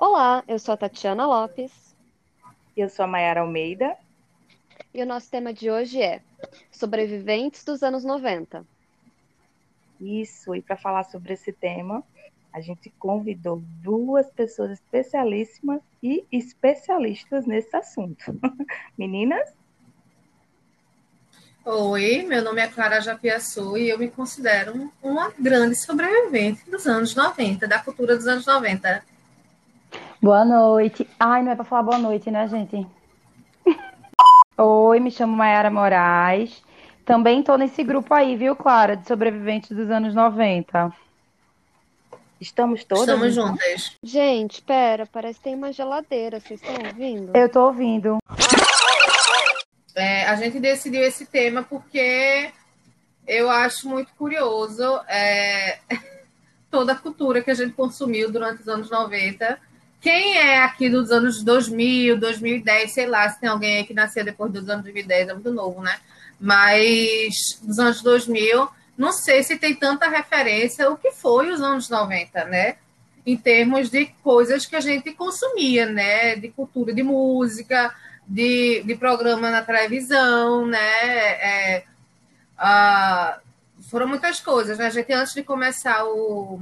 Olá, eu sou a Tatiana Lopes. Eu sou a Mayara Almeida. E o nosso tema de hoje é Sobreviventes dos anos 90. Isso, e para falar sobre esse tema, a gente convidou duas pessoas especialíssimas e especialistas nesse assunto. Meninas? Oi, meu nome é Clara Japiaçu e eu me considero uma grande sobrevivente dos anos 90, da cultura dos anos 90. Boa noite. Ai, não é para falar boa noite, né, gente? Oi, me chamo Mayara Moraes. Também estou nesse grupo aí, viu, Clara, de sobreviventes dos anos 90. Estamos todas? Estamos juntas. Gente, pera, parece que tem uma geladeira. Vocês estão ouvindo? Eu estou ouvindo. É, a gente decidiu esse tema porque eu acho muito curioso é, toda a cultura que a gente consumiu durante os anos 90 quem é aqui dos anos 2000, 2010, sei lá, se tem alguém aí que nasceu depois dos anos 2010, é muito novo, né? Mas dos anos 2000, não sei se tem tanta referência o que foi os anos 90, né? Em termos de coisas que a gente consumia, né? De cultura, de música, de, de programa na televisão, né? É, foram muitas coisas, né? A gente, antes de começar o,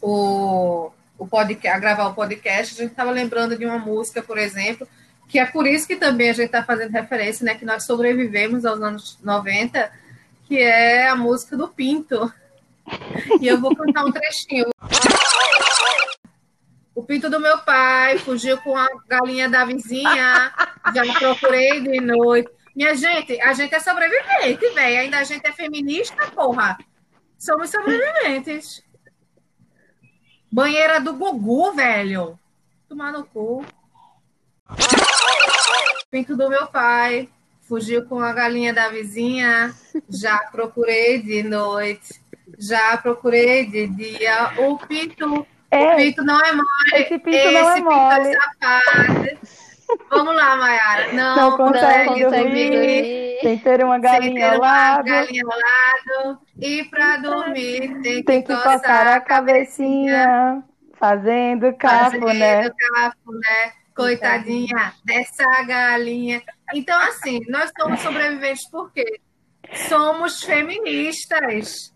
o o podcast, a gravar o podcast, a gente estava lembrando de uma música, por exemplo, que é por isso que também a gente está fazendo referência, né, que nós sobrevivemos aos anos 90, que é a música do Pinto. E eu vou cantar um trechinho. O pinto do meu pai fugiu com a galinha da vizinha, já procurei de noite. Minha gente, a gente é sobrevivente, velho. Ainda a gente é feminista, porra. Somos sobreviventes. Banheira do Gugu, velho. Tomar no cu. Pinto do meu pai. Fugiu com a galinha da vizinha. Já procurei de noite. Já procurei de dia. O pinto. É, o pinto não é mole. Esse pinto esse não é pinto mole. É safado. Vamos lá, Mayara. Não, não consegue, consegue dormir. Tem que ter uma galinha ao lado. galinha ao lado. E para dormir tem que, tem que coçar a cabecinha. Fazendo cafuné. Fazendo cafuné. Coitadinha dessa galinha. Então, assim, nós somos sobreviventes porque somos feministas.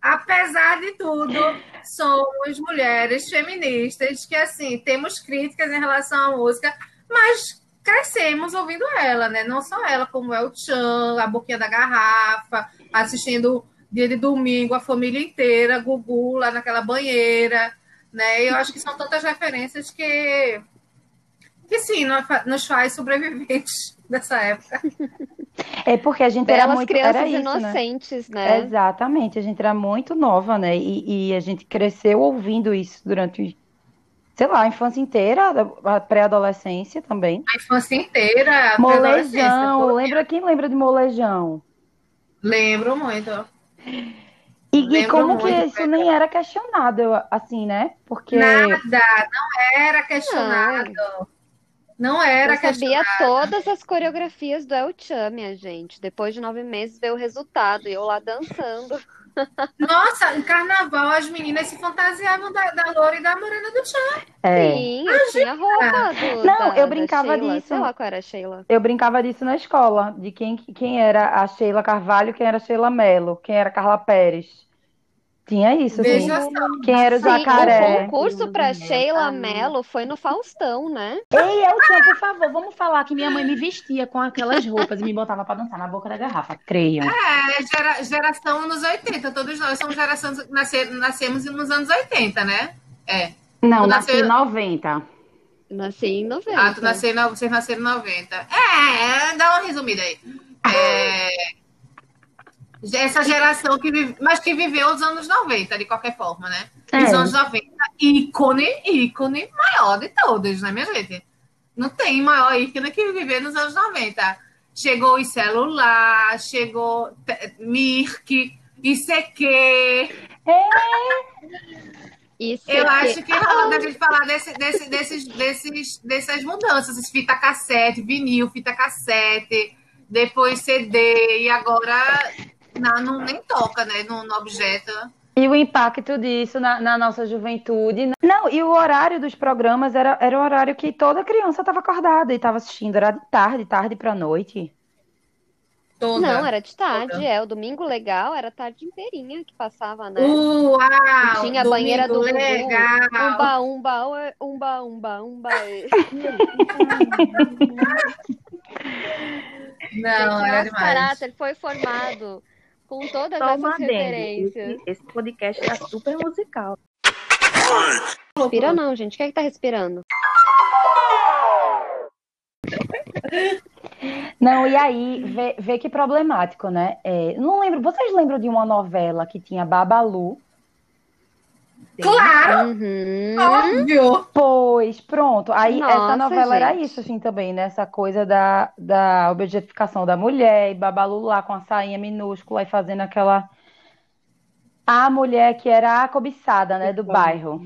Apesar de tudo, somos mulheres feministas que, assim, temos críticas em relação à música, mas crescemos ouvindo ela, né? Não só ela, como é o Chan, a Boquinha da Garrafa, assistindo dia de domingo a família inteira, Gugu lá naquela banheira, né? Eu acho que são tantas referências que, que sim, nos faz sobreviventes dessa época. É porque a gente Belas era muito crianças era isso, inocentes, né? né? Exatamente, a gente era muito nova, né? E, e a gente cresceu ouvindo isso durante sei lá, a infância inteira, a pré-adolescência também. A infância inteira, a Molejão, lembra quem lembra de molejão? Lembro muito. E, e como que isso nem era questionado, assim, né? Porque nada, não era questionado. Não, não era Eu sabia todas as coreografias do El Chan, minha gente. Depois de nove meses veio o resultado e eu lá dançando. Nossa, em carnaval as meninas se fantasiavam da, da Loura e da Morena do Chan. É. Sim, eu tinha roupa do, Não, da, eu brincava disso. Sei lá qual era a Sheila. Eu brincava disso na escola, de quem, quem era a Sheila Carvalho, quem era a Sheila Mello, quem era a Carla Pérez. Tinha isso, assim. Veja só. Quem era o Sim, jacaré. o concurso para Sheila Mello foi no Faustão, né? Ei, Elton, por favor, vamos falar que minha mãe me vestia com aquelas roupas e me botava pra dançar na boca da garrafa. Creiam. É, gera, geração anos 80. Todos nós somos geração, nasce, nascemos nos anos 80, né? É. Não, Tu nasci em nasceu- 90. Nasci em 90. Ah, tu nasceu, na- vocês nasceram em 90. É, é, dá uma resumida aí. É, essa geração que vive, mas que viveu os anos 90, de qualquer forma, né? É. Os anos 90, ícone, ícone maior de todos, né, minha gente? Não tem maior ícone que viver nos anos 90. Chegou o celular, chegou Mirk, ICQ. Isso Eu acho que é hora da gente falar desse, desse, desses, desses, dessas mudanças, fita cassete, vinil, fita cassete, depois CD, e agora não, não nem toca, né, no, no objeto. E o impacto disso na, na nossa juventude. Não, e o horário dos programas era, era o horário que toda criança estava acordada e estava assistindo. Era de tarde, tarde para noite. Toda. Não, era de tarde, Toda. é. O domingo legal era a tarde inteirinha que passava, né? Uau! Tinha a banheira do legal. Umba, umba, umba, umba, umba. Não, Gente, era demais. caráter foi formado com todas uma essas adendo. referências. Esse, esse podcast tá super musical. Respira não, gente. Quem é que tá respirando? Não, e aí, vê, vê que problemático, né? É, não lembro, vocês lembram de uma novela que tinha Babalu? Claro, Uhum. óbvio. Pois, pronto. Aí essa Nossa, novela era gente. isso, assim, também, né? Essa coisa da, da objetificação da mulher, e Babalu lá com a sainha minúscula e fazendo aquela. A mulher que era a cobiçada, né, do bairro.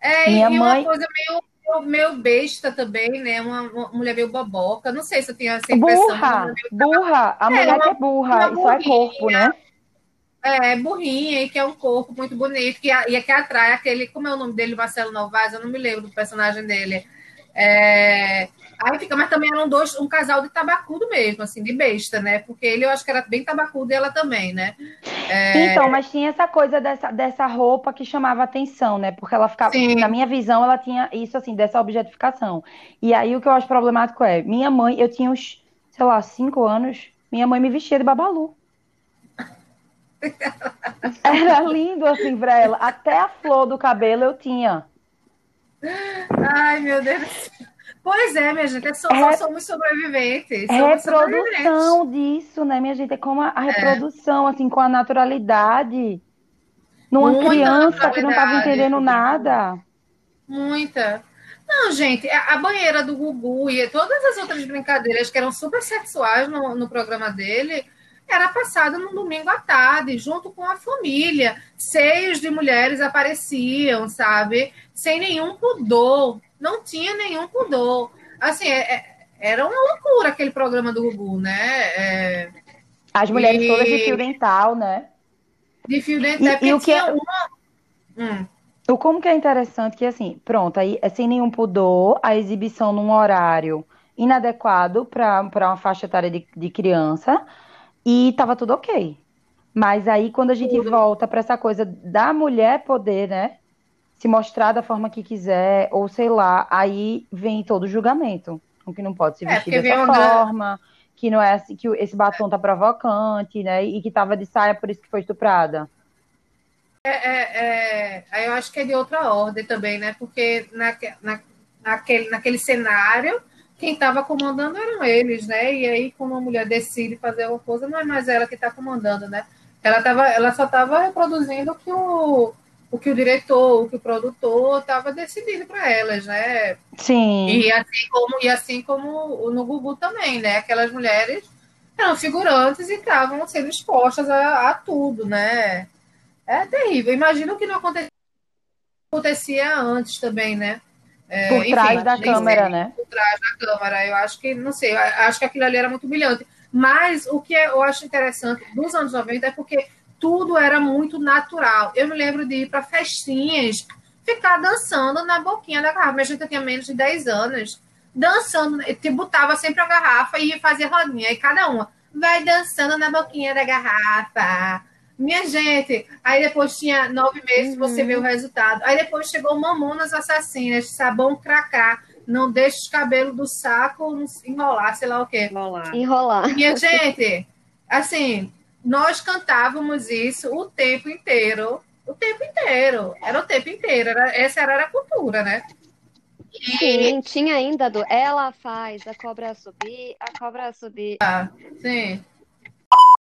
É, Minha e mãe- uma coisa meio, meio besta também, né? Uma, uma mulher meio boboca. Não sei se eu tenho essa impressão. Burra, burra, a mulher uma- que é burra, isso é corpo, né? É, burrinha, e que é um corpo muito bonito, que, e é que atrai aquele. Como é o nome dele, Marcelo Novaes? Eu não me lembro do personagem dele. É, aí fica, mas também eram dois, um casal de tabacudo mesmo, assim, de besta, né? Porque ele eu acho que era bem tabacudo e ela também, né? É, Então, mas tinha essa coisa dessa, dessa roupa que chamava atenção, né? Porque ela ficava, Sim. na minha visão, ela tinha isso assim, dessa objetificação. E aí o que eu acho problemático é, minha mãe, eu tinha uns, sei lá, cinco anos, minha mãe me vestia de babalu. Era lindo assim pra ela. Até a flor do cabelo eu tinha. Ai, meu Deus. Pois é, minha gente, é só, É- somos sobreviventes. Somos sobreviventes. Reprodução disso, né, minha gente? É como a, a reprodução, assim, com a naturalidade. Numa Muita criança que não estava naturalidade. entendendo nada. Muita. Não, gente, a a banheira do Gugu e todas as outras brincadeiras que eram super sexuais no, no programa dele era passada no domingo à tarde, junto com a família. Seios de mulheres apareciam, sabe? Sem nenhum pudor. Não tinha nenhum pudor. Assim, é- é- era uma loucura aquele programa do Gugu, né? É, As mulheres E- todas de fio dental, né? de fio dentro, E- é porque e o que tinha é- uma. Hum. O como que é interessante que, assim, pronto, aí é sem nenhum pudor, a exibição num horário inadequado para para uma faixa etária de, de criança, e tava tudo ok. Mas aí, quando a gente volta para essa coisa da mulher poder, né, se mostrar da forma que quiser, ou sei lá, aí vem todo o julgamento. O que não pode se É, vestir vem dessa forma, que não é assim, que esse batom tá provocante, né, e que tava de saia por isso que foi estuprada. É, aí eu acho que é de outra ordem também, né? Porque naque- na, naquele, naquele cenário, quem estava comandando eram eles, né? E aí, quando uma mulher decide fazer alguma coisa, não é mais ela que está comandando, né? Ela, tava, ela só estava reproduzindo o que o, o que o diretor, o que o produtor estava decidindo para elas, né? Sim. E assim como, e assim como no Gugu também, né? Aquelas mulheres eram figurantes e estavam sendo expostas a, a tudo, né? É terrível. Imagino que não acontecia, acontecia antes também, né? É, Por enfim, trás da câmera, né? Por trás da câmera. Eu acho que, não sei, acho que aquilo ali era muito brilhante. Mas o que eu acho interessante dos anos 90 é porque tudo era muito natural. Eu me lembro de ir para festinhas, ficar dançando na boquinha da garrafa. Minha gente tinha menos de 10 anos. Dançando, te botava sempre a garrafa e fazia rodinha. E cada uma vai dançando na boquinha da garrafa. Minha gente, aí depois tinha nove meses, você vê o resultado. Aí depois chegou Mamonas Assassinas, sabão cracá, não deixa os cabelos do saco enrolar, sei lá o quê. Enrolar. Minha gente, assim, nós cantávamos isso o tempo inteiro. O tempo inteiro. Era o tempo inteiro. Era, essa era a cultura, né? E, Sim, tinha ainda do ela faz a cobra subir, a cobra subir. sim.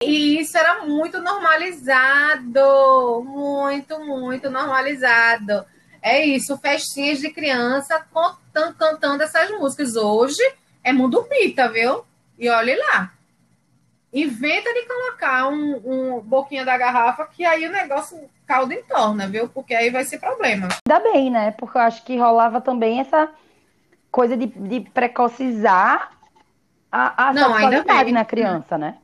E isso era muito normalizado. Muito, muito normalizado. É isso, festinhas de criança contan- cantando essas músicas. Hoje é mundo pita, viu? E olhe lá. Inventa de colocar um, um boquinha da garrafa, que aí o negócio caldo entorna, viu? Porque aí vai ser problema. Ainda bem, né? Porque eu acho que rolava também essa coisa de, de precocizar a, a Não, ainda bem. na criança, né?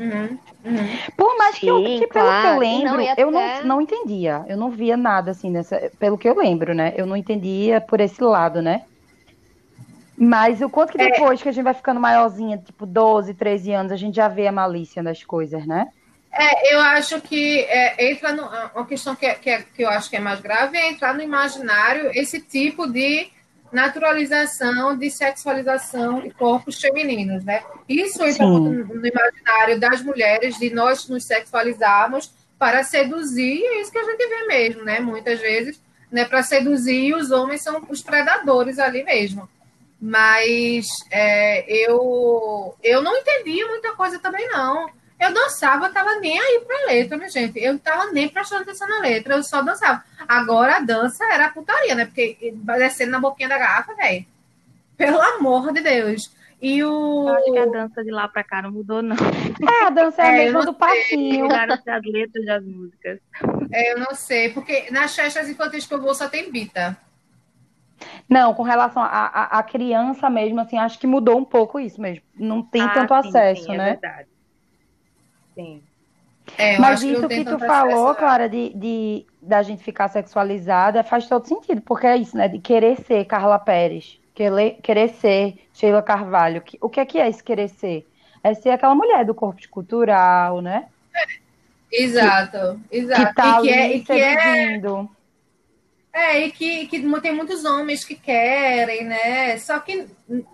Uhum, uhum. Por mais que, eu, Sim, que pelo que claro. eu lembro, não, e eu não, até- não entendia. Eu não via nada assim nessa. Pelo que eu lembro, né? Eu não entendia por esse lado, né? Mas o quanto que É. depois que a gente vai ficando maiorzinha, tipo 12, 13 anos, a gente já vê a malícia das coisas, né? É, eu acho que é, entra no, uma questão que, é- que, é- que eu acho que é mais grave é entrar no imaginário esse tipo de naturalização, de sexualização de corpos femininos, né? Isso entra muito no imaginário das mulheres, de nós nos sexualizarmos para seduzir, e é isso que a gente vê mesmo, né? Muitas vezes, né? Para seduzir, e os homens são os predadores ali mesmo. Mas é, eu, eu não entendia muita coisa também, não. Eu dançava, tava nem aí pra letra, minha gente. Eu não tava nem prestando atenção na letra, eu só dançava. Agora a dança era a putaria, né? Porque vai descendo na boquinha da garrafa, velho. Pelo amor de Deus. E o. Eu acho que a dança de lá pra cá não mudou, não. É, a dança é a É, eu mesma do passinho. Mudaram as letras das músicas. é, eu não sei, porque nas festas infantis que eu vou só tem bita. Não, com relação à criança mesmo, assim, acho que mudou um pouco isso mesmo. Não tem Ah, tanto sim, acesso, sim, é né? verdade. Sim. É, eu Mas acho que isso que, tem tu falou, Clara, de, de da gente ficar sexualizada, faz todo sentido, porque é isso, né? De querer ser Carla Pérez, querer, querer ser Sheila Carvalho. Que- O que é que é esse querer ser? É ser aquela mulher do corpo escultural, né? Exato, exato. Que tá e que é, e que é. É, e que, que tem muitos homens que querem, né? Só que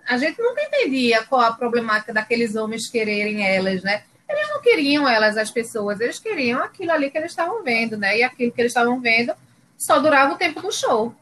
a gente nunca entendia qual a problemática daqueles homens quererem elas, né? Eles não queriam elas, as pessoas, eles queriam aquilo ali que eles estavam vendo, né? E aquilo que eles estavam vendo só durava o tempo do show.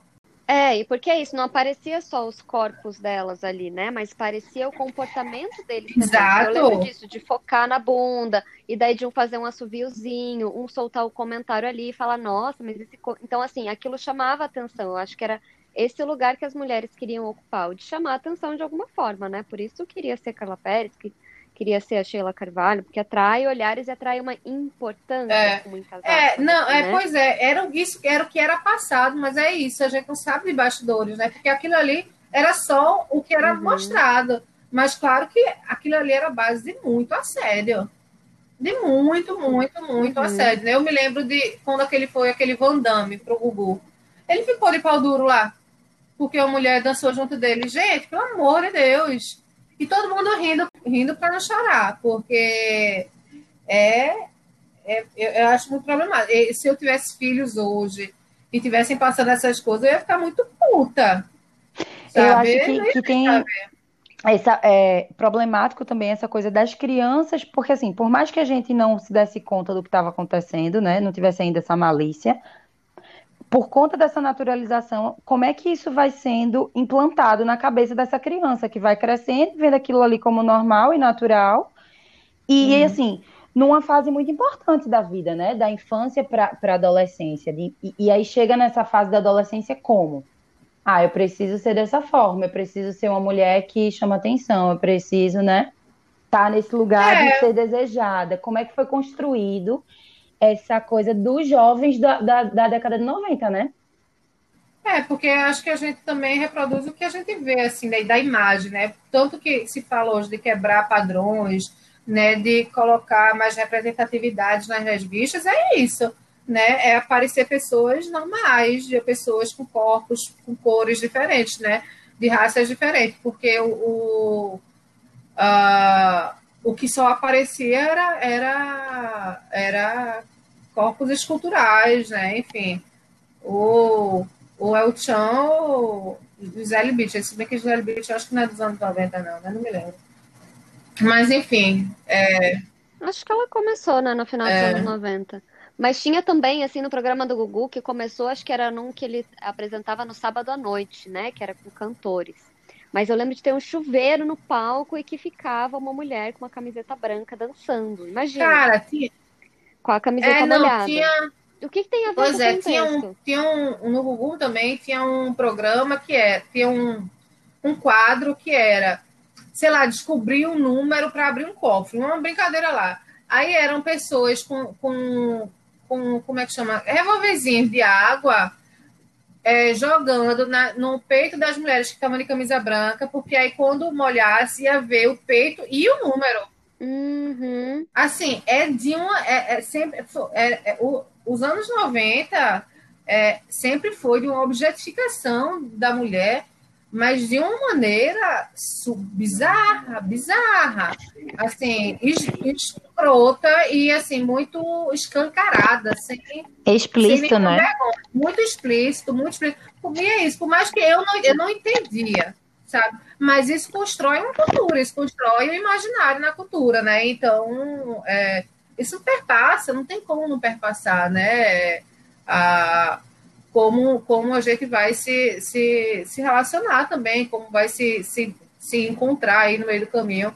É, e porque é isso, não aparecia só os corpos delas ali, né? Mas parecia o comportamento deles também. Exato. Eu lembro disso, de focar na bunda, e daí de um fazer um assoviozinho, um soltar o comentário ali e falar, nossa, mas esse. co-" Então, assim, aquilo chamava atenção. Eu acho que era esse lugar que as mulheres queriam ocupar, o de chamar a atenção de alguma forma, né? Por isso eu queria ser Carla Pérez, que queria ser a Sheila Carvalho, porque atrai olhares e atrai uma importância É. muitas É, não, é, né? pois é, era isso, era o que era passado, mas é isso, a gente não sabe de bastidores, né? Porque aquilo ali era só o que era Uhum. mostrado. Mas claro que aquilo ali era base de muito assédio. De muito, muito, muito Uhum. assédio. né? Eu me lembro de quando aquele foi aquele Van Damme pro Gugu. Ele ficou de pau duro lá. Porque a mulher dançou junto dele. Gente, pelo amor de Deus. E todo mundo rindo, rindo para não chorar, porque é, é- eu, eu acho muito problemático. Se eu tivesse filhos hoje e tivessem passando essas coisas, eu ia ficar muito puta. Eu Sabe? acho que, que tem essa, é, problemático também essa coisa das crianças, porque assim, por mais que a gente não se desse conta do que estava acontecendo, né, não tivesse ainda essa malícia, por conta dessa naturalização, como é que isso vai sendo implantado na cabeça dessa criança que vai crescendo, vendo aquilo ali como normal e natural, e assim, numa fase muito importante da vida, né, da infância para a adolescência, de- e, e aí chega nessa fase da adolescência como? Ah, eu preciso ser dessa forma, eu preciso ser uma mulher que chama atenção, eu preciso, né, estar nesse lugar É. de ser desejada. Como é que foi construído essa coisa dos jovens da, da, da década de 90, né? É, porque acho que a gente também reproduz o que a gente vê, assim, da, da imagem, né? Tanto que se fala hoje de quebrar padrões, né? De colocar mais representatividade nas revistas, é isso, né? É aparecer pessoas normais, de pessoas com corpos, com cores diferentes, né? De raças diferentes, porque o, o, ah, o que só aparecia era, era, era corpos esculturais, né? Enfim, o, o El Chan, o Gisele Bündchen, se bem que Gisele eu acho que não é dos anos 90 não, né? Não me lembro. Mas, enfim, é, Acho que ela começou, né, no final dos É. anos 90. Mas tinha também, assim, no programa do Gugu, que começou, acho que era num que ele apresentava no sábado à noite, né? Que era com cantores. Mas eu lembro de ter um chuveiro no palco e que ficava uma mulher com uma camiseta branca dançando. Imagina, cara, tinha, com a camiseta é, não, molhada. tinha, O que, que tem a ver pois com é, tinha um, tinha um, no Google também tinha um programa que é, tinha um, um quadro que era, sei lá, descobrir um número para abrir um cofre, uma brincadeira lá. Aí eram pessoas com, com, com como é que chama? Revolverzinhos de água é, jogando na- no peito das mulheres que estavam de camisa branca, porque aí quando molhasse ia ver o peito e o número. Uhum. Assim, é de uma. É, é sempre, é, é, o, os anos 90 é, sempre foi de uma objetificação da mulher, mas de uma maneira bizarra, bizarra, assim, escrota e assim, muito escancarada, sem, explícito, sem né? Vergonha. Muito explícito, muito explícito. Por mim é isso, por mais que eu não, eu não entendia, sabe? Mas isso constrói uma cultura, isso constrói o um imaginário na cultura, né? Então, é, isso perpassa, não tem como não perpassar, né? A, como, como a gente vai se, se, se relacionar também, como vai se, se, se encontrar aí no meio do caminho.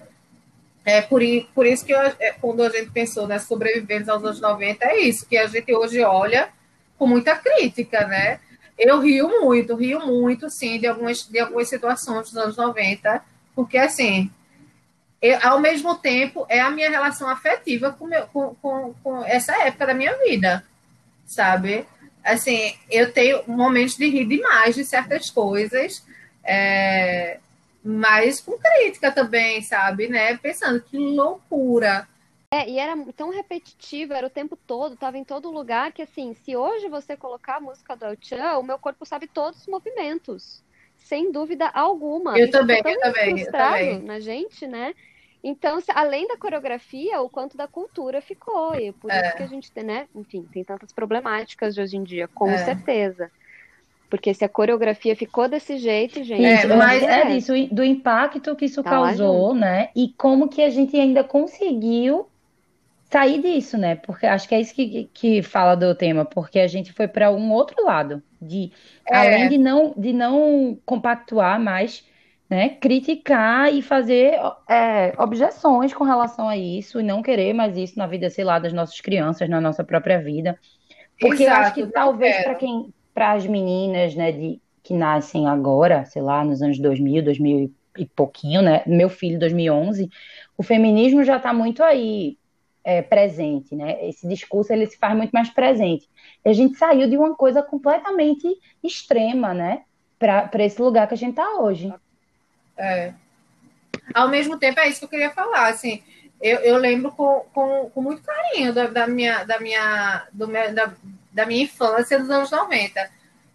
É por, por isso que eu, é, quando a gente pensou nas né, sobreviventes aos anos 90, é isso, que a gente hoje olha com muita crítica, né? Eu rio muito, rio muito, sim, de algumas, de algumas situações dos anos 90, porque, assim, eu, ao mesmo tempo, é a minha relação afetiva com, meu, com, com, com essa época da minha vida, sabe? Assim, eu tenho momentos de rir demais de certas coisas, é, mas com crítica também, sabe? Né? Pensando que loucura é, e era tão repetitivo, era o tempo todo, tava em todo lugar, que assim, se hoje você colocar a música do El Chan, o meu corpo sabe todos os movimentos. Sem dúvida alguma. Eu Isso também, eu também, eu também. na gente, né? Então, além da coreografia, o quanto da cultura ficou. E por é. isso que a gente tem, né? Enfim, tem tantas problemáticas de hoje em dia, com é. certeza. Porque se a coreografia ficou desse jeito, gente. É, mas é, é disso, do impacto que isso tá causou, né? E como que a gente ainda conseguiu sair disso, né? Porque acho que é isso que, que fala do tema, porque a gente foi para um outro lado, de é. além de não, de não compactuar mais, né? Criticar e fazer é, objeções com relação a isso, e não querer mais isso na vida, sei lá, das nossas crianças, na nossa própria vida. Porque Exato, acho que talvez para quem, para as meninas, né, de, que nascem agora, sei lá, nos anos 2000, 2000 e pouquinho, né? Meu filho, 2011, o feminismo já está muito aí é, presente, né? Esse discurso ele se faz muito mais presente. E a gente saiu de uma coisa completamente extrema, né? Para esse lugar que a gente está hoje. É. Ao mesmo tempo, é isso que eu queria falar. Assim, eu, eu lembro com, com, com muito carinho da, da minha, da, minha, do meu, da, da minha infância dos anos 90.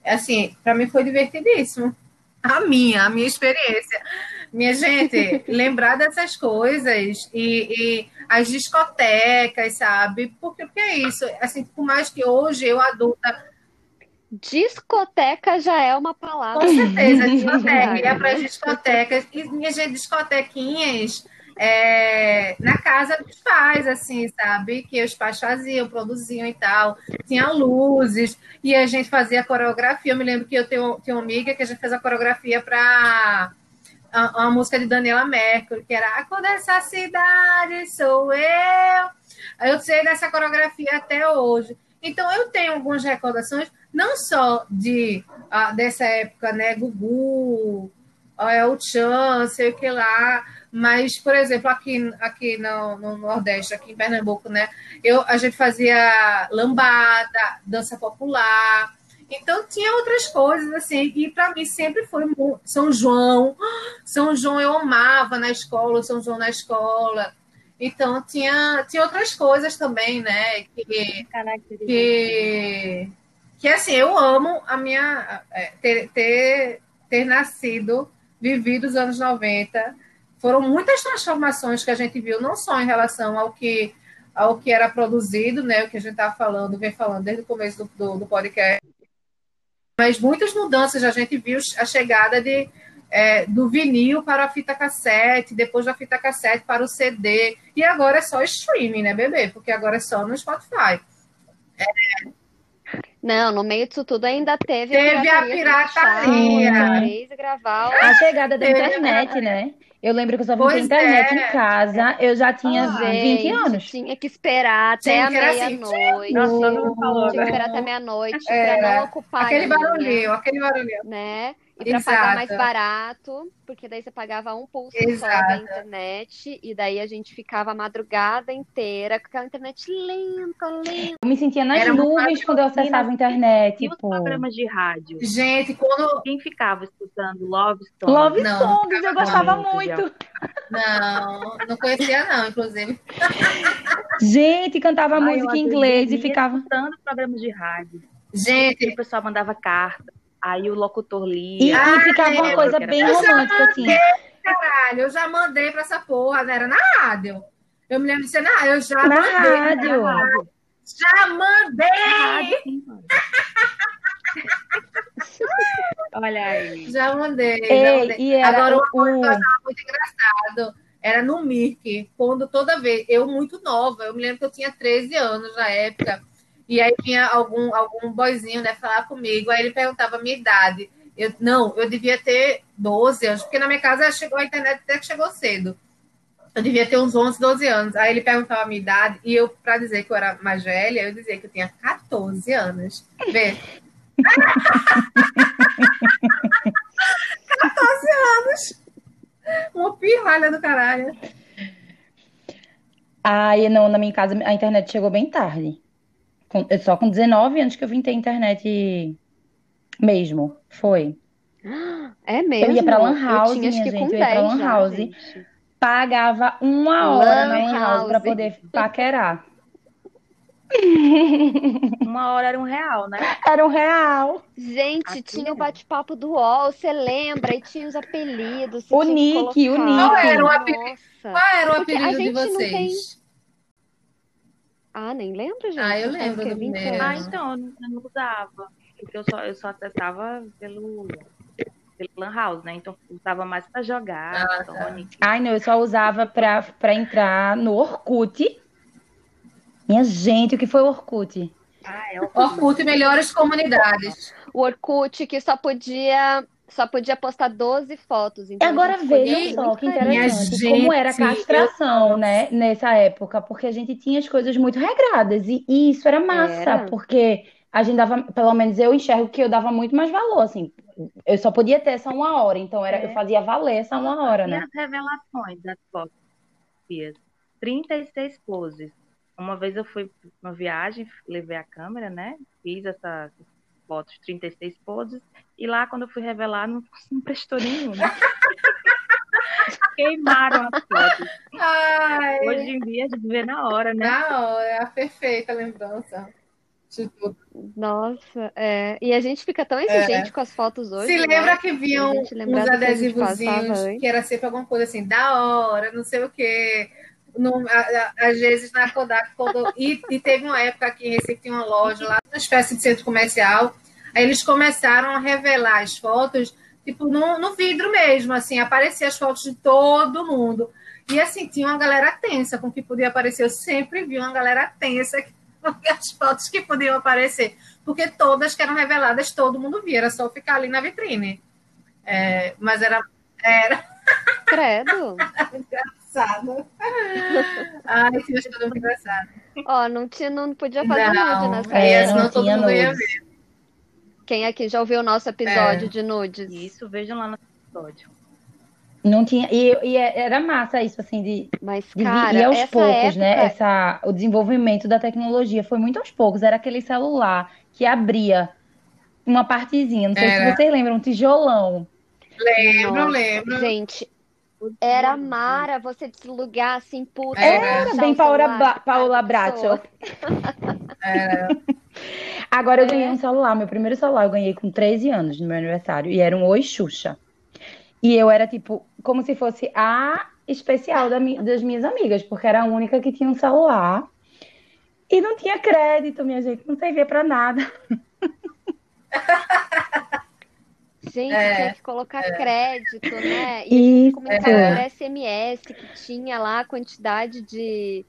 Assim, para mim foi divertidíssimo. A minha, a minha experiência. Minha gente, lembrar dessas coisas e, e, as discotecas, sabe? Porque, porque é isso. Assim, por mais que hoje eu adulta. Discoteca já é uma palavra. Com certeza, discoteca. Ia para discotecas. E, minha gente, discotequinhas é, na casa dos pais, assim, sabe? Que os pais faziam, produziam e tal. Tinha luzes, e a gente fazia coreografia. Eu me lembro que eu tenho, tenho uma amiga que a gente fez a coreografia para uma música de Daniela Mercury, que era A cor dessa cidade sou eu. Eu sei dessa coreografia até hoje. Então, eu tenho algumas recordações, não só de dessa época, né, Gugu, El Chan, sei o que lá, mas, por exemplo, aqui, aqui no, no, Nordeste, aqui em Pernambuco, né, eu, a gente fazia lambada, dança popular, então tinha outras coisas assim, e para mim sempre foi São João. São João eu amava na escola, São João na escola. Então tinha, tinha outras coisas também, né? Que, que, que assim, eu amo a minha é, ter, ter, ter nascido, vivido os anos 90. Foram muitas transformações que a gente viu, não só em relação ao que ao que era produzido, né? O que a gente estava falando, vem falando desde o começo do, do, do podcast mas muitas mudanças a gente viu a chegada de, é, do vinil para a fita cassete, depois da fita cassete para o CD, e agora é só streaming, né, bebê? Porque agora é só no Spotify. É... Não, no meio disso tudo ainda teve, teve a pirataria. A, a chegada da internet, né? Eu lembro que eu só vim ter internet é. em casa, eu já tinha ah, 20 anos. Tinha que esperar até a assim, meia-noite. Assim, tinha que esperar até meia-noite é. para não ocupar. Aquele barulhinho, aquele barulhinho. Né? E para pagar mais barato, porque daí você pagava um pulso só Exato. da internet, e daí a gente ficava a madrugada inteira com aquela internet lenta, lenta. Eu me sentia nas Era nuvens quando eu acessava a internet, E tipo. programas de rádio? Gente, quando. Quem ficava escutando Love Song? Love Não, Songs, eu gostava muito, muito. Não, não conhecia, não, inclusive. Gente, cantava Ai, música em inglês e ficava. Escutando programas de rádio. E Gente, o pessoal mandava carta. Aí o locutor E, lia. e ficava uma é, coisa bem romântica, assim. caralho, eu já mandei pra essa porra, né? Era na rádio. Eu me lembro de ser na eu já Na mandei. rádio. Já mandei! Rádio, sim, mano. Olha aí. Já mandei. já Ei, mandei. e era Agora, o, uma coisa que eu achava muito engraçado era no Mirk, quando toda vez, eu muito nova, eu me lembro que eu tinha 13 anos na época, e aí tinha algum, algum boyzinho, né, falar comigo, aí ele perguntava a minha idade. Eu, não, eu devia ter 12 anos, porque na minha casa chegou a internet até que chegou cedo. Eu devia ter uns 11, 12 anos. Aí ele perguntava a minha idade, e eu, para dizer que eu era mais velha, eu dizia que eu tinha 14 anos. Vê? 14 anos! Uma pirralha do caralho. Ai, não, na minha casa a internet chegou bem tarde. Com- é só com 19 anos que eu vim ter internet mesmo. Foi. É mesmo? ia pra Lan House, eu tinha acho minha que gente, com eu ia pra 10 Lan já, House. gente. Pagava uma hora na Lan Lan House pra poder paquerar. Uma hora era um real, né? Era um real. Gente, Aqui tinha é. o bate-papo do UOL, você lembra? E tinha os apelidos. O Nick, o. Nick. Qual era o apelido? Qual era o apelido de gente não tem- vocês? Ah, nem lembro, gente. Ah, eu lembro quê? do 20 primeiro. Ah, então, eu não- usava. Porque eu só, eu só acessava pelo, pelo Lan House, né? Então eu usava mais pra jogar, Ah, tá. Sonic. Ai, não, eu só usava pra, pra entrar no Orkut. Minha gente, o que foi o Orkut? Ah, é o Orkut Melhores Comunidades. O Orkut que só podia, só podia postar 12 fotos. E Então agora gente vejam só que interessante Minha como era a gente, castração, eu- né, nessa época, porque a gente tinha as coisas muito regradas e, e isso era massa, Era. porque a gente dava, pelo menos eu enxergo que eu dava muito mais valor, assim, eu só podia ter essa uma hora, então era, É. eu fazia valer essa uma hora, E né? as revelações das fotos. Fias. 36 poses. Uma vez eu fui uma viagem, levei a câmera, né? Fiz essas fotos, 36 poses. E lá, quando eu fui revelar, não, não prestou nenhuma. Queimaram as fotos. Ai, Hoje em dia a gente vê na hora, né? na hora, é a perfeita lembrança de tudo. Nossa, é. E a gente fica tão exigente com as fotos hoje, Se né? lembra que A uns do que a gente adesivozinhos antes. que era sempre alguma coisa assim, da hora, não sei o quê. No- a- a- às vezes na Kodak, quando, e, e teve uma época aqui em Recife, tinha uma loja lá, uma espécie de centro comercial. Aí eles começaram a revelar as fotos, tipo, no, no vidro mesmo, assim, aparecia as fotos de todo mundo. E assim, tinha uma galera tensa com o que podia aparecer. Eu sempre vi uma galera tensa com as fotos que podiam aparecer. Porque todas que eram reveladas, todo mundo via, era só ficar ali na vitrine. É, mas era, era Credo. engraçado. Ai, tinha achado muito engraçado. Ó, não, tinha, não podia fazer Não, nessa aí É, época. senão não todo mundo ia ver. Quem aqui já ouviu o nosso episódio É. de nudes? Isso, vejam lá no episódio. Não tinha, e, e era massa isso, assim, de, Mas, de cara, ir aos essa poucos, né? época- Essa, o desenvolvimento da tecnologia foi muito aos poucos. Era aquele celular que abria uma partezinha, não sei se Era. vocês lembram, um tijolão. Lembro, Nossa, lembro. Gente, era mara você deslugar assim, puta. Era. puxar Bem Paola, Paola Bracho. Era. Agora eu É. ganhei um celular, meu primeiro celular eu ganhei com 13 anos no meu aniversário. E era um Oi Xuxa. E eu era tipo, como se fosse a especial da mi- das minhas amigas, porque era a única que tinha um celular. E não tinha crédito, minha gente, não servia pra nada. Gente, É, tinha que colocar crédito, né? E Isso. como é SMS que tinha lá a quantidade de,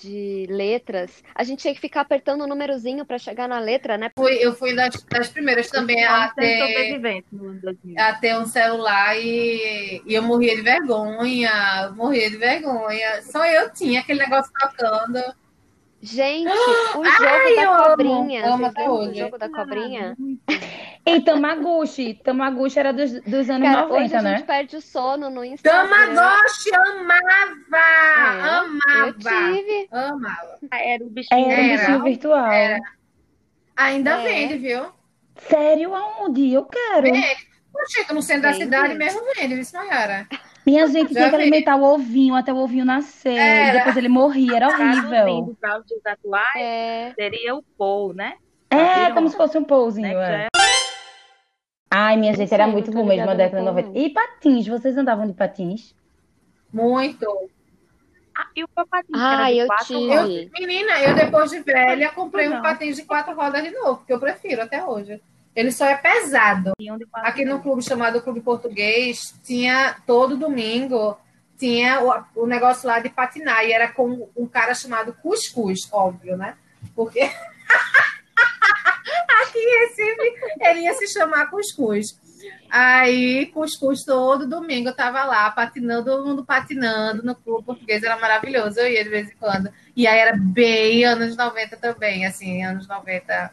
de letras. A gente tinha que ficar apertando o númerozinho pra chegar na letra, né? Fui, eu fui das, das primeiras também a Não tem ter, sobrevivente no ano 2000. a ter um celular e, e eu morria de vergonha, morria de vergonha. Só eu tinha aquele negócio tocando. Gente, o jogo Ai, eu da amo, cobrinha. amo Vocês até hoje. jogo da cobrinha? E Tamaguchi. Tamaguchi era dos, dos anos Cara, hoje 90, a gente né? perde o sono no Instagram. Tamagotchi, amava! É, Eu amava! tive. Amava. Era o bichinho. Era um Era. bichinho virtual. Era. Ainda É. vende, viu? Sério, aonde? Eu quero. Vende. Não chega no centro da Vende. cidade mesmo vende, viu, Mayara? Minha gente Já tinha que vi. alimentar o ovinho até o ovinho nascer. E depois ele morria, era horrível. Os dias atuais, É, seria o Paul, né? É, viram? como se fosse um pousinho, Né, é. é Ai, minha gente, era muito bom mesmo a década de no 90. povo, E patins, vocês andavam de patins? Muito. Ah, e o meu patinho, Ah, que era de eu quatro tive. Eu, menina, eu depois de velha comprei um patins de quatro rodas de novo, que eu prefiro até hoje. Ele só é pesado. Aqui no clube chamado Clube Português, tinha todo domingo, tinha o, o negócio lá de patinar, e era com um cara chamado Cuscuz, óbvio, né? Porque aqui em Recife ele ia se chamar Cuscuz. Aí, Cuscuz, todo domingo eu tava lá, patinando, todo mundo patinando no clube português, era maravilhoso, eu ia de vez em quando. E aí era bem anos 90 também, assim, anos 90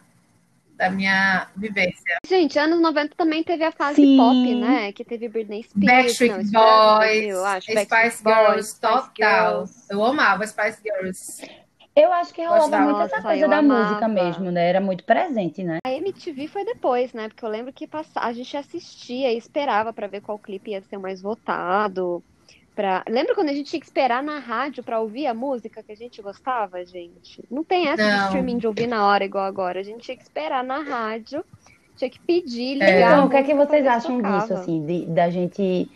da minha vivência. Gente, anos 90 também teve a fase Sim. pop, né? Que teve Britney Spears. Backstreet não, Boys, Brasil, acho. Spice Backstreet Girls, Boys, Spice total. Girls. Eu amava Spice Girls. Eu acho que rolava muito essa coisa eu da amava. música mesmo, né? Era muito presente, né? A MTV foi depois, né? Porque eu lembro que passa... a gente assistia e esperava pra ver qual clipe ia ser o mais votado. Pra... Lembra quando a gente tinha que esperar na rádio pra ouvir a música que a gente gostava, gente? Não tem essa de Não. streaming de ouvir na hora igual agora. A gente tinha que esperar na rádio, tinha que pedir, É. ligar. a Então, o que é que vocês acham tocava. disso, assim, de- da gente,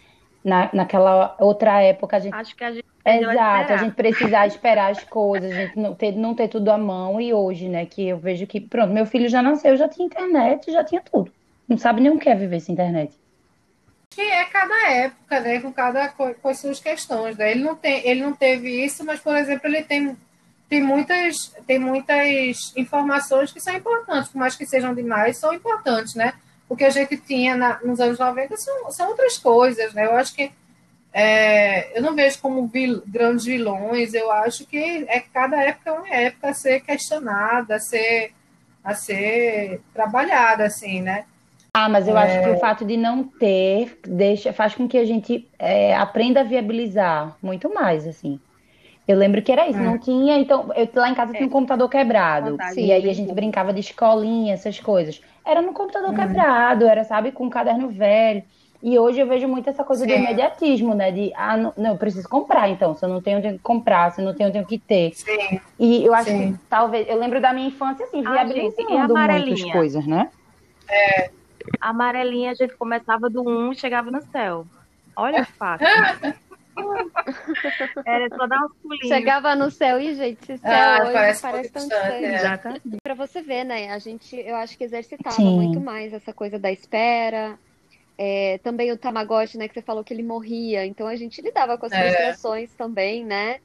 na, naquela outra época, a gente Acho que a gente Exato, a gente precisar esperar as coisas, a gente não ter, não ter tudo à mão. E hoje, né, que eu vejo que, pronto, meu filho já nasceu, já tinha internet, já tinha tudo. Não sabe nem o que é viver sem internet. Que é cada época, né? Com cada co- com as suas questões. Né? Ele, não tem, ele não teve isso, mas, por exemplo, ele tem, tem, muitas, tem muitas informações que são importantes, por mais que sejam demais, são importantes, né? O que a gente tinha na- nos anos 90 são, são outras coisas, né? Eu acho que é, eu não vejo como vil- grandes vilões, eu acho que é cada época é uma época a ser questionada, a ser, a ser trabalhada, assim, né? Ah, mas eu acho que o fato de não ter deixa, faz com que a gente é, aprenda a viabilizar muito mais, assim. Eu lembro que era isso, É. não tinha, então, eu, lá em casa tinha um computador quebrado, Vantagem e aí a gente brincava de escolinha, essas coisas. Era no computador Uhum. quebrado, era, sabe, com um caderno velho. E hoje eu vejo muito essa coisa do Sim. imediatismo, né? De, ah, não, não, eu preciso comprar, então. Se eu não tenho, eu tenho que comprar. Se eu não tenho, eu tenho que ter. Sim. E eu acho Sim. que talvez. Eu lembro da minha infância, assim, Ah, viabilizando muitas coisas, né? A amarelinha a gente começava do 1 e chegava no céu. Olha que fácil. Era só dar uns pulinhos. Chegava no céu e, gente, esse céu Ah, hoje parece parece tão distante, distante. é. Pra você ver, né? A gente, eu acho que exercitava Sim. muito mais essa coisa da espera. É, também o Tamagotchi, né? Que você falou que ele morria. Então a gente lidava com as É. frustrações também, né?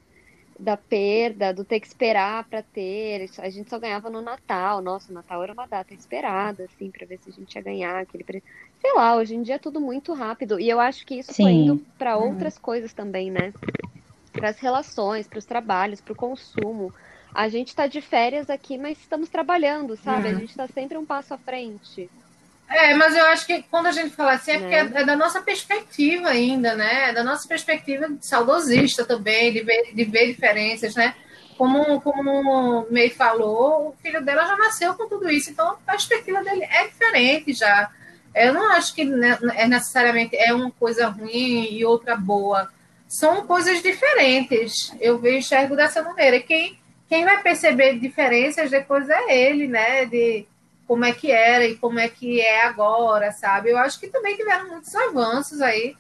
Da perda, do ter que esperar pra ter. A gente só ganhava no Natal. Nossa, o Natal era uma data esperada, assim, pra ver se a gente ia ganhar aquele pre- Sei lá, hoje em dia é tudo muito rápido. E eu acho que isso foi Sim. indo pra outras coisas também, né? Para as relações, para os trabalhos, para o consumo. A gente está de férias aqui, mas estamos trabalhando, sabe? A Uhum. gente está sempre um passo à frente. É, mas eu acho que quando a gente fala assim, é porque Né? é, é da nossa perspectiva ainda, né? É da nossa perspectiva saudosista também, de ver, de ver diferenças, né? Como, como o May falou, o filho dela já nasceu com tudo isso, então a perspectiva dele é diferente já. Eu não acho que ne- é necessariamente é uma coisa ruim e outra boa. São coisas diferentes. Eu vejo, enxergo dessa maneira. Quem, quem vai perceber diferenças depois é ele, né? De, como é que era e como é que é agora, sabe? Eu acho que também tiveram muitos avanços aí,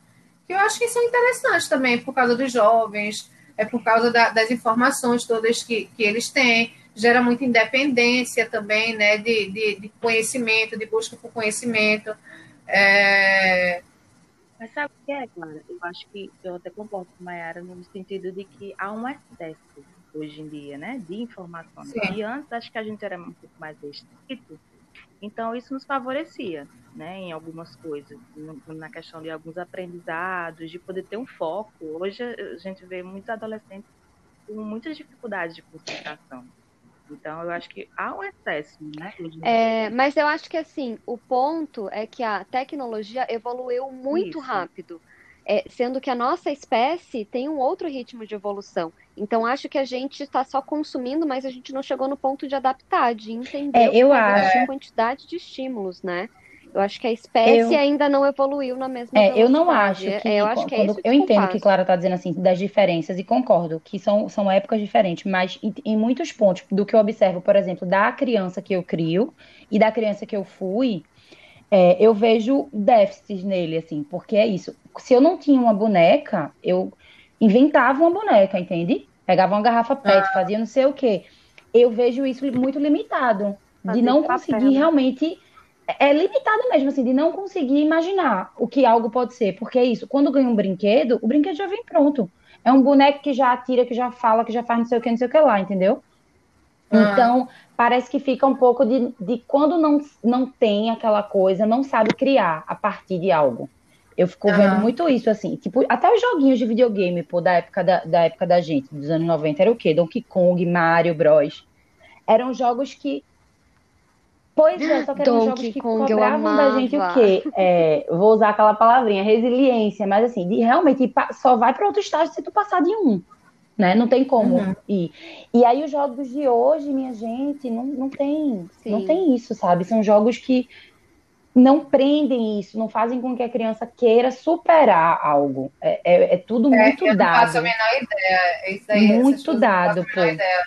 que eu acho que são interessantes também, por causa dos jovens, é por causa da- das informações todas que, que eles têm, gera muita independência também, né, de, de, de conhecimento, de busca por conhecimento. É, Mas sabe o que é, Clara? Eu acho que eu até concordo com a Mayara no sentido de que há um excesso hoje em dia, né, de informação. Sim. E antes acho que a gente era um pouco mais restrito, então isso nos favorecia, né, em algumas coisas, na questão de alguns aprendizados, de poder ter um foco. Hoje a gente vê muitos adolescentes com muitas dificuldades de concentração. Então, eu acho que há um excesso, né? É, mas eu acho que, assim, o ponto é que a tecnologia evoluiu muito Isso. rápido. É, sendo que a nossa espécie tem um outro ritmo de evolução. Então, acho que a gente está só consumindo, mas a gente não chegou no ponto de adaptar, de entender é, eu acho. a quantidade de estímulos, né? Eu acho que a espécie eu... ainda não evoluiu na mesma É, eu não acho que. É, eu acho que é isso eu entendo que Clara está dizendo assim, das diferenças, e concordo, que são, são épocas diferentes, mas em, em, muitos pontos do que eu observo, por exemplo, da criança que eu crio e da criança que eu fui, é, eu vejo déficits nele, assim, porque é isso. Se eu não tinha uma boneca, eu inventava uma boneca, entende? Pegava uma garrafa PET, ah. fazia não sei o quê. Eu vejo isso muito limitado, de não conseguir realmente é limitado mesmo, assim, de não conseguir imaginar o que algo pode ser. Porque é isso, quando ganha um brinquedo, o brinquedo já vem pronto. É um boneco que já atira, que já fala, que já faz não sei o que, não sei o que lá, entendeu? Ah. Então, parece que fica um pouco de, de quando não, não tem aquela coisa, não sabe criar a partir de algo. Eu fico ah. vendo muito isso, assim, tipo, até os joguinhos de videogame, pô, da época da, da época da gente, dos anos 90, era o quê? Donkey Kong, Mario Bros. Eram jogos que Pois é, só que eram jogos que Kong, cobravam da gente o quê? É, vou usar aquela palavrinha, resiliência, mas assim, de realmente só vai para outro estágio se tu passar de um. Né? Não tem como uhum. ir. E aí os jogos de hoje, minha gente, não, não tem, não tem isso, sabe? São jogos que não prendem isso, não fazem com que a criança queira superar algo. É, é, é tudo é, muito eu dado. Não faço a menor ideia. Isso aí, muito dado, pô. Ideia.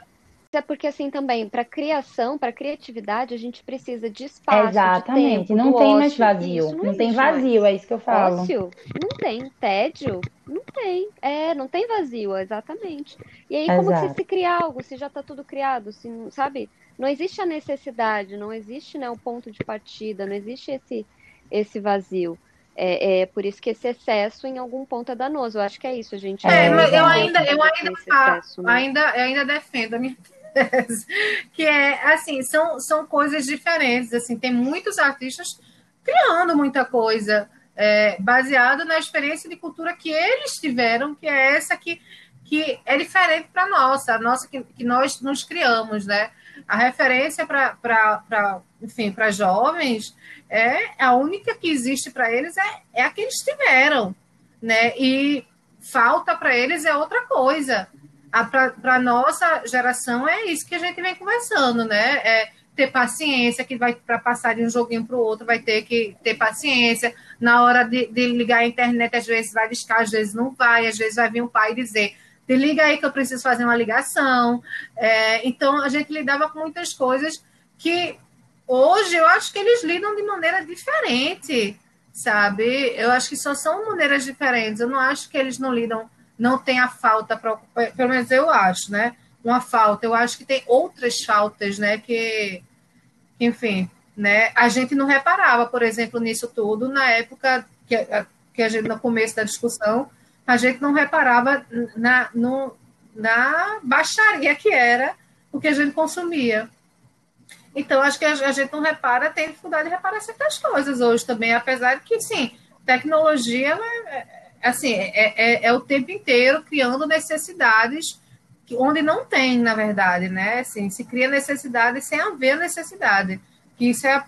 É porque assim também, para criação, para criatividade, a gente precisa de espaço. Exatamente, de tempo, não tem ócio. mais vazio. Isso, não, não tem vazio, mais. é isso que eu falo. Ócio? Não tem. Tédio? Não tem. É, não tem vazio, exatamente. E aí, como Exato. que se cria algo, se já está tudo criado, se, sabe? Não existe a necessidade, não existe né, o ponto de partida, não existe esse, esse vazio. É, é, por isso que esse excesso em algum ponto é danoso. Eu acho que é isso, gente. É, mas eu ainda, eu ainda, excesso, né? ainda, eu ainda defendo a minha que é assim, são, são coisas diferentes. Assim, tem muitos artistas criando muita coisa é, baseado na experiência de cultura que eles tiveram, que é essa que, que é diferente para nossa, a nossa que, que nós nos criamos, né? A referência para, enfim, para jovens é a única que existe para eles é, é a que eles tiveram, né? E falta para eles é outra coisa para a nossa geração é isso que a gente vem conversando, né? É ter paciência, que vai para passar de um joguinho para o outro, vai ter que ter paciência. Na hora de, de, ligar a internet, às vezes vai discar, às vezes não vai, às vezes vai vir um pai dizer. Liga aí que eu preciso fazer uma ligação. É, então, a gente lidava com muitas coisas que hoje eu acho que eles lidam de maneira diferente, sabe? Eu acho que só são maneiras diferentes. Eu não acho que eles não lidam não tem a falta, pelo menos eu acho, né? Uma falta. Eu acho que tem outras faltas, né? Que, enfim, né? A gente não reparava, por exemplo, nisso tudo na época que, que a gente, no começo da discussão, a gente não reparava na, no, na baixaria que era o que a gente consumia. Então, acho que a, gente não repara, tem dificuldade de reparar certas coisas hoje também, apesar de que, sim, tecnologia ela é, assim, é, é, é, o tempo inteiro criando necessidades onde não tem, na verdade, né? Assim, se cria necessidade sem haver necessidade, que isso é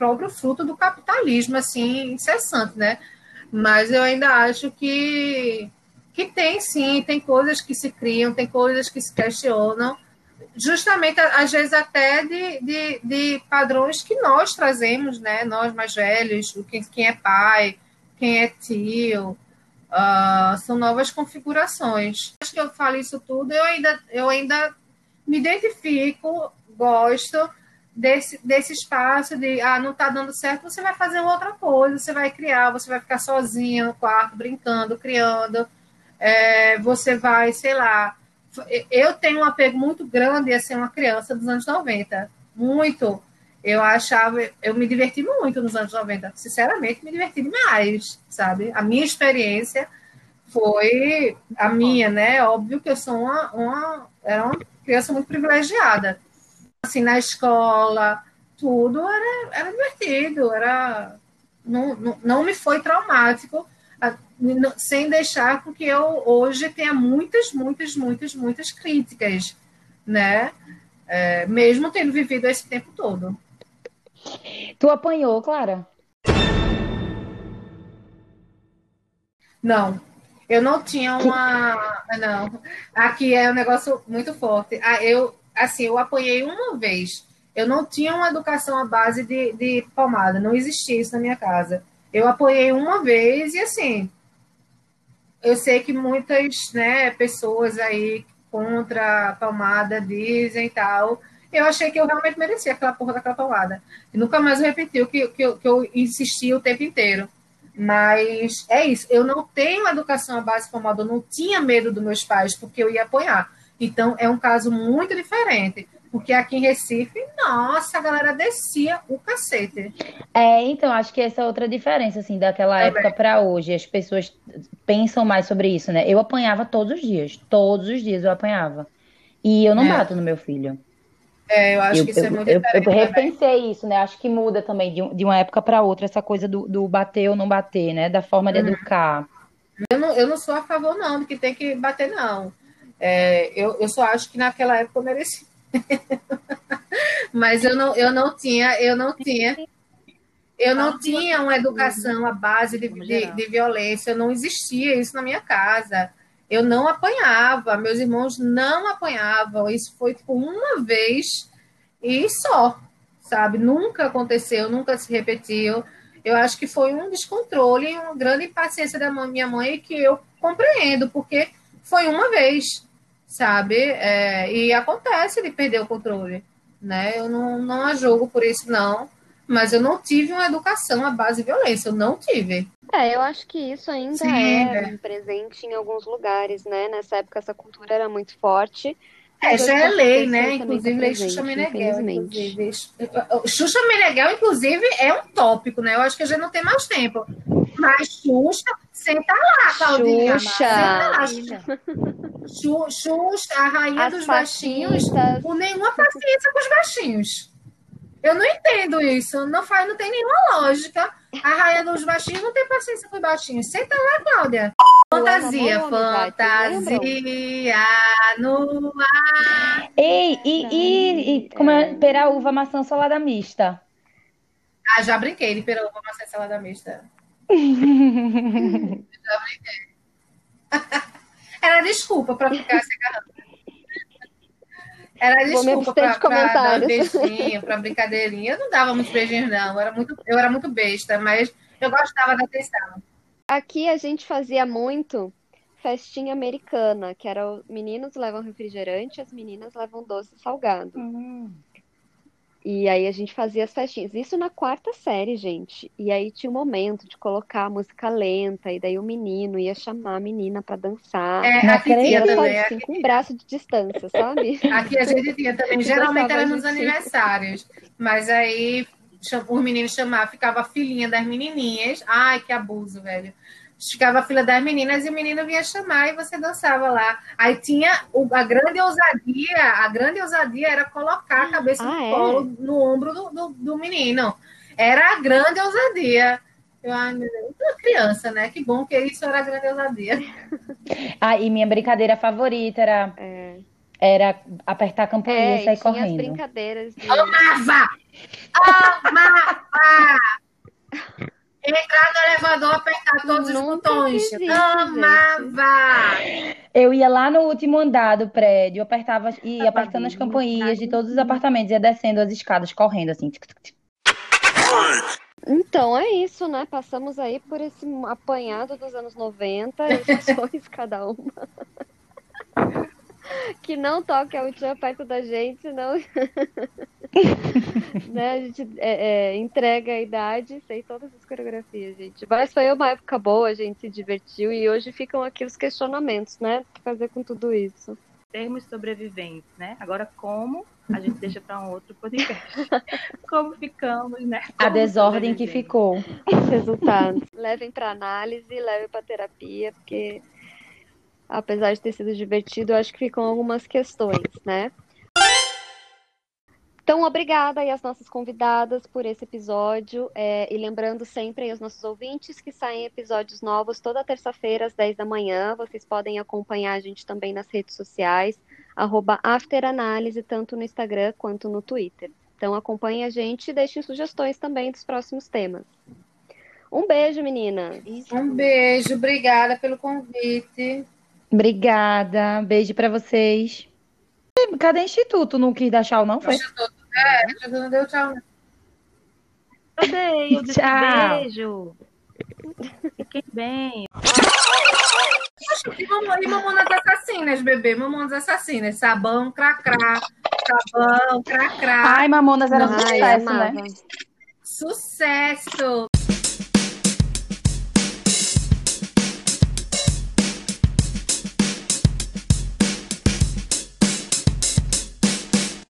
próprio fruto do capitalismo, assim, incessante, né? Mas eu ainda acho que, que tem sim, tem coisas que se criam, tem coisas que se questionam, justamente, às vezes, até de, de, de padrões que nós trazemos, né? Nós mais velhos, quem, quem é pai, quem é tio, Uh, são novas configurações. Acho que eu falo isso tudo, eu ainda, eu ainda me identifico, gosto desse, desse espaço de ah, não está dando certo, você vai fazer outra coisa, você vai criar, você vai ficar sozinha no quarto, brincando, criando, é, você vai, sei lá. Eu tenho um apego muito grande a ser uma criança dos anos 90, muito eu achava, eu me diverti muito nos anos 90, sinceramente, me diverti demais, sabe? A minha experiência foi a minha, né? Óbvio que eu sou uma, uma era uma criança muito privilegiada. Assim, na escola, tudo era, era divertido, era não, não, não me foi traumático, sem deixar com que eu hoje tenha muitas, muitas, muitas, muitas críticas, né? é, mesmo tendo vivido esse tempo todo. Tu apanhou, Clara? Não, eu não tinha uma. Não, aqui é um negócio muito forte. Ah, eu, assim, eu apanhei uma vez. Eu não tinha uma educação à base de, de pomada, não existia isso na minha casa. Eu apanhei uma vez e, assim, eu sei que muitas né, pessoas aí contra a palmada dizem e tal. Eu achei que eu realmente merecia aquela porra daquela palmada. E nunca mais repetiu que, que, eu, que eu insisti o tempo inteiro. Mas é isso. Eu não tenho educação à base formal, eu não tinha medo dos meus pais, porque eu ia apoiar. Então, é um caso muito diferente. Porque aqui em Recife, nossa, a galera descia o cacete. É, então, acho que essa é outra diferença, assim, daquela época para hoje. As pessoas pensam mais sobre isso, né? Eu apanhava todos os dias. Todos os dias eu apanhava. E eu não é. bato no meu filho. É, eu acho eu, que isso é eu, é muito eu, eu repensei também. isso, né? Acho que muda também de, de uma época para outra essa coisa do, do, bater ou não bater, né? Da forma de uhum. educar. Eu não, eu não sou a favor, não, de que tem que bater, não. É, eu, eu só acho que naquela época eu mereci. Mas eu não, eu não tinha, eu não tinha. Eu não tinha uma educação à base de, de, de violência, não existia isso na minha casa eu não apanhava, meus irmãos não apanhavam. Isso foi tipo, uma vez e só, sabe? Nunca aconteceu, nunca se repetiu. Eu acho que foi um descontrole e uma grande impaciência da minha mãe que eu compreendo, porque foi uma vez, sabe? É, e acontece de perder o controle, né? Eu não, não a jogo por isso, não. Mas eu não tive uma educação à base de violência, eu não tive. É, eu acho que isso ainda Sim, é, é presente em alguns lugares, né? Nessa época essa cultura era muito forte. É, já é lei, né? Inclusive, lei Xuxa Meneghel. Inclusive. Xuxa Meneghel, inclusive, é um tópico, né? Eu acho que a gente não tem mais tempo. Mas Xuxa, senta lá, Claudinha. Xuxa. Xuxa, a rainha As dos baixinhos, com nenhuma paciência com os baixinhos. Eu não entendo isso. Não faz, não tem nenhuma lógica. A raia dos baixinhos não tem paciência com os baixinhos. Senta lá, Cláudia. Fantasia, fantasia no ar. Ei, e, e, e como é pera, uva, maçã, salada mista? Ah, já brinquei de pera, uva, maçã, salada mista. já brinquei. Era desculpa para ficar se agarrando. Era desculpa para dar beijinho, para brincadeirinha. Eu não dava muitos beijinhos, não. Eu era muito, eu era muito besta, mas eu gostava da atenção. Aqui a gente fazia muito festinha americana, que era os meninos levam refrigerante, as meninas levam doce salgado. Hum. E aí a gente fazia as festinhas. Isso na quarta série, gente. E aí tinha um momento de colocar a música lenta, e daí o menino ia chamar a menina para dançar. É, aqui tinha também. Assim, aqui... com um braço de distância, sabe? Aqui a gente tinha também. Geralmente era nos aniversários. Mas aí os meninos chamavam, ficava a filhinha das menininhas. Ai, que abuso, velho ficava a fila das meninas e o menino vinha chamar e você dançava lá. Aí tinha o, a grande ousadia, a grande ousadia era colocar a cabeça ah, no é? colo, no ombro do, do, do, menino. Era a grande ousadia. Eu, ai, meu Deus, uma criança, né? Que bom que isso era a grande ousadia. ah, e minha brincadeira favorita era, é. era apertar a campainha é, e sair e correndo. As brincadeiras de... Amava! Amava! Entrar no elevador, apertar todos os botões. Amava! Eu ia lá no último andar do prédio, apertava ia apertando as campainhas de todos os apartamentos, ia descendo as escadas, correndo assim. Então é isso, né? Passamos aí por esse apanhado dos anos 90, edições cada uma. Que não toque a última perto da gente, não. né? A gente é, é, entrega a idade, sei todas as coreografias, gente. Mas foi uma época boa, a gente se divertiu e hoje ficam aqui os questionamentos, né? O que fazer com tudo isso? Termos sobreviventes, né? Agora, como a gente deixa para um outro podcast. como ficamos, né? Como a desordem que ficou. Resultados. levem para análise, levem para terapia, porque apesar de ter sido divertido, acho que ficam algumas questões, né? Então, obrigada aí às nossas convidadas por esse episódio. É, e lembrando sempre aí aos nossos ouvintes que saem episódios novos toda terça-feira às 10 da manhã. Vocês podem acompanhar a gente também nas redes sociais, afteranálise, tanto no Instagram quanto no Twitter. Então acompanhe a gente e deixem sugestões também dos próximos temas. Um beijo, menina. Um beijo, obrigada pelo convite. Obrigada. Beijo para vocês. Cadê o Instituto? Não quis dar tchau, não foi? É, Instituto não deu tchau. Eu dei, eu disse Tchau. beijo. Fiquem bem. E Mamon- E Mamonas Assassinas, bebê. Mamonas Assassinas. Sabão, cracrá. Sabão, cracrá. Ai, Mamonas era Ai, sucesso, né? amava. Sucesso!